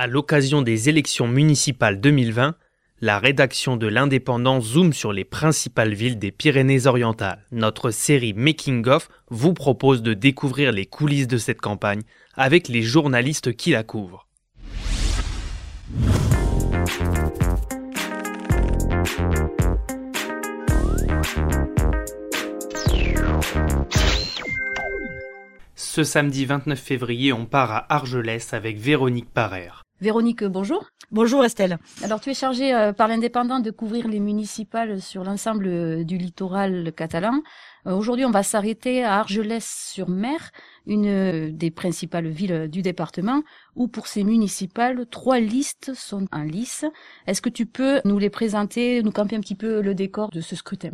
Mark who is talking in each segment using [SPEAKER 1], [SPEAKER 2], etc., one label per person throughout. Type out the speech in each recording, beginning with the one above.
[SPEAKER 1] À l'occasion des élections municipales 2020, la rédaction de l'Indépendant zoome sur les principales villes des Pyrénées-Orientales. Notre série Making of vous propose de découvrir les coulisses de cette campagne avec les journalistes qui la couvrent. Ce samedi 29 février, on part à Argelès avec Véronique Parère.
[SPEAKER 2] Véronique, bonjour.
[SPEAKER 3] Bonjour Estelle.
[SPEAKER 2] Alors tu es chargée euh, par l'indépendant de couvrir les municipales sur l'ensemble euh, du littoral catalan. Euh, aujourd'hui, on va s'arrêter à Argelès-sur-Mer, une des principales villes du département, où pour ces municipales, trois listes sont en lice. Est-ce que tu peux nous les présenter, nous camper un petit peu le décor de ce scrutin?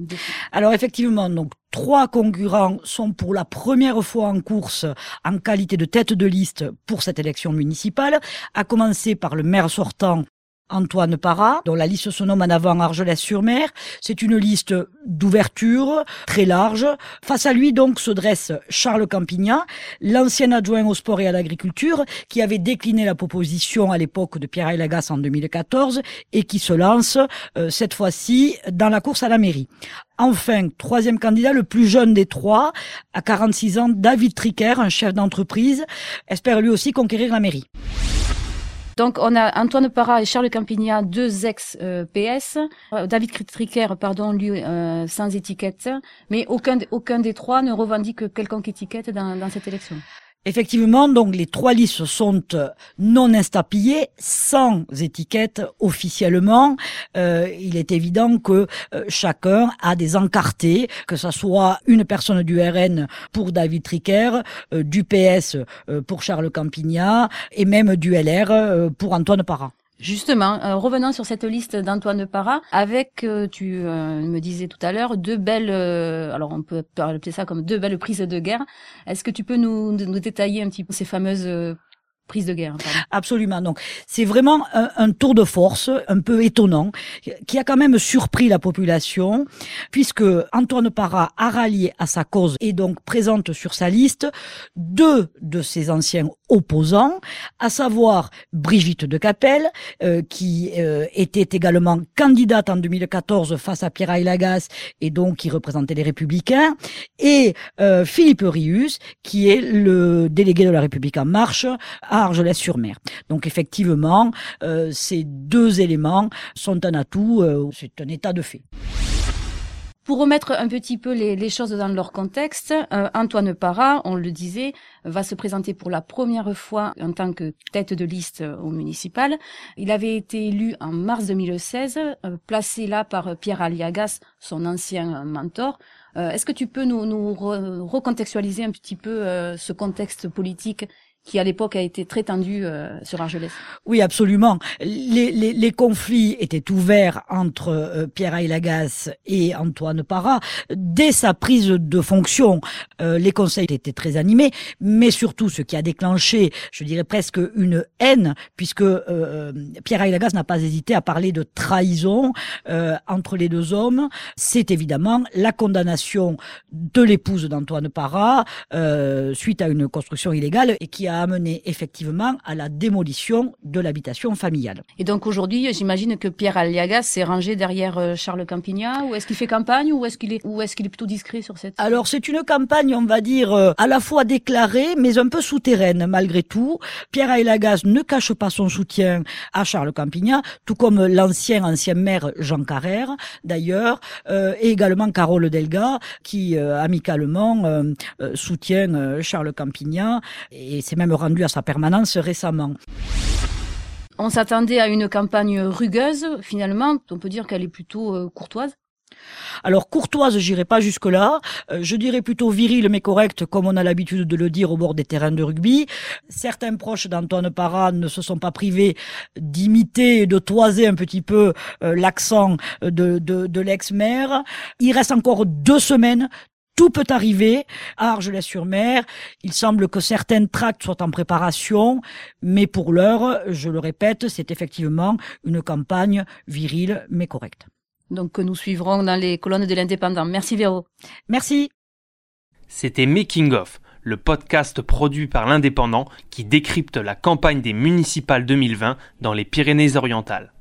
[SPEAKER 3] Alors effectivement, donc trois concurrents sont pour la première fois en course en qualité de tête de liste pour cette élection municipale, à commencer par le maire sortant Antoine Parra, dont la liste se nomme en avant Argelès-sur-Mer. C'est une liste d'ouverture très large. Face à lui, donc, se dresse Charles Campignat, l'ancien adjoint au sport et à l'agriculture, qui avait décliné la proposition à l'époque de Pierre Lagas en 2014 et qui se lance, euh, cette fois-ci, dans la course à la mairie. Enfin, troisième candidat, le plus jeune des trois, à 46 ans, David Tricker, un chef d'entreprise, espère lui aussi conquérir la mairie.
[SPEAKER 2] Donc on a Antoine Parra et Charles Campignat, deux ex-PS. Euh, David Tricker, pardon, lui euh, sans étiquette. Mais aucun, aucun des trois ne revendique quelconque étiquette dans, dans cette élection.
[SPEAKER 3] Effectivement, donc les trois listes sont euh, non instapillées, sans étiquette officiellement. Euh, il est évident que euh, chacun a des encartés, que ce soit une personne du RN pour David Tricker, du PS pour Charles Campignat et même du LR pour Antoine Parra.
[SPEAKER 2] Justement, euh, revenons sur cette liste d'Antoine Parra, avec, euh, tu euh, me disais tout à l'heure, deux belles, alors on peut appeler ça comme deux belles prises de guerre. Est-ce que tu peux nous, nous détailler un petit peu ces fameuses prise de guerre.
[SPEAKER 3] Absolument. Donc, c'est vraiment un, tour de force un peu étonnant qui a quand même surpris la population puisque Antoine Parra a rallié à sa cause et donc présente sur sa liste deux de ses anciens opposants, à savoir Brigitte de Capelle, euh, qui euh, était également candidate en 2014 face à Pierre Lagas et donc qui représentait les Républicains, et euh, Philippe Rius, qui est le délégué de la République en marche à Argelès-sur-Mer. Donc effectivement, euh, ces deux éléments sont un atout, euh, c'est un état de fait.
[SPEAKER 2] Pour remettre un petit peu les, choses dans leur contexte, euh, Antoine Parra, on le disait, va se présenter pour la première fois en tant que tête de liste au municipal. Il avait été élu en mars 2016, placé là par Pierre Aliagas, son ancien mentor. Est-ce que tu peux nous recontextualiser un petit peu ce contexte politique qui à l'époque a été très tendu euh, sur Argelès.
[SPEAKER 3] Oui, absolument. Les, les, les, conflits étaient ouverts entre euh, Pierre Aylagas et Antoine Parra. Dès sa prise de fonction, euh, les conseils étaient très animés, mais surtout ce qui a déclenché, je dirais presque une haine, puisque Pierre Aylagas n'a pas hésité à parler de trahison entre les deux hommes, c'est évidemment la condamnation de l'épouse d'Antoine Parra suite à une construction illégale et qui a a amené effectivement à la démolition de l'habitation familiale.
[SPEAKER 2] Et donc aujourd'hui, j'imagine que Pierre Aliagas s'est rangé derrière euh, Charles Campignat, ou est-ce qu'il fait campagne, ou est-ce qu'il est, ou est-ce qu'il est plutôt discret sur cette...
[SPEAKER 3] Alors c'est une campagne, on va dire, euh, à la fois déclarée, mais un peu souterraine malgré tout. Pierre Aliagas ne cache pas son soutien à Charles Campignat, tout comme l'ancien ancien maire Jean Carrère, d'ailleurs, euh, et également Carole Delga, qui amicalement soutient Charles Campignat, et c'est même rendu à sa permanence récemment.
[SPEAKER 2] On s'attendait à une campagne rugueuse, finalement, on peut dire qu'elle est plutôt euh, courtoise.
[SPEAKER 3] Alors courtoise, j'irai pas jusque là. Euh, je dirais plutôt virile mais correcte, comme on a l'habitude de le dire au bord des terrains de rugby. Certains proches d'Antoine Parra ne se sont pas privés d'imiter et de toiser un petit peu euh, l'accent de, de, de l'ex-maire. Il reste encore deux semaines tout peut arriver à Argelès-sur-Mer. Il semble que certaines tracts soient en préparation, mais pour l'heure, je le répète, c'est effectivement une campagne virile mais correcte.
[SPEAKER 2] Donc que nous suivrons dans les colonnes de l'Indépendant. Merci Véro.
[SPEAKER 3] Merci.
[SPEAKER 1] C'était Making of, le podcast produit par l'Indépendant qui décrypte la campagne des municipales 2020 dans les Pyrénées-Orientales.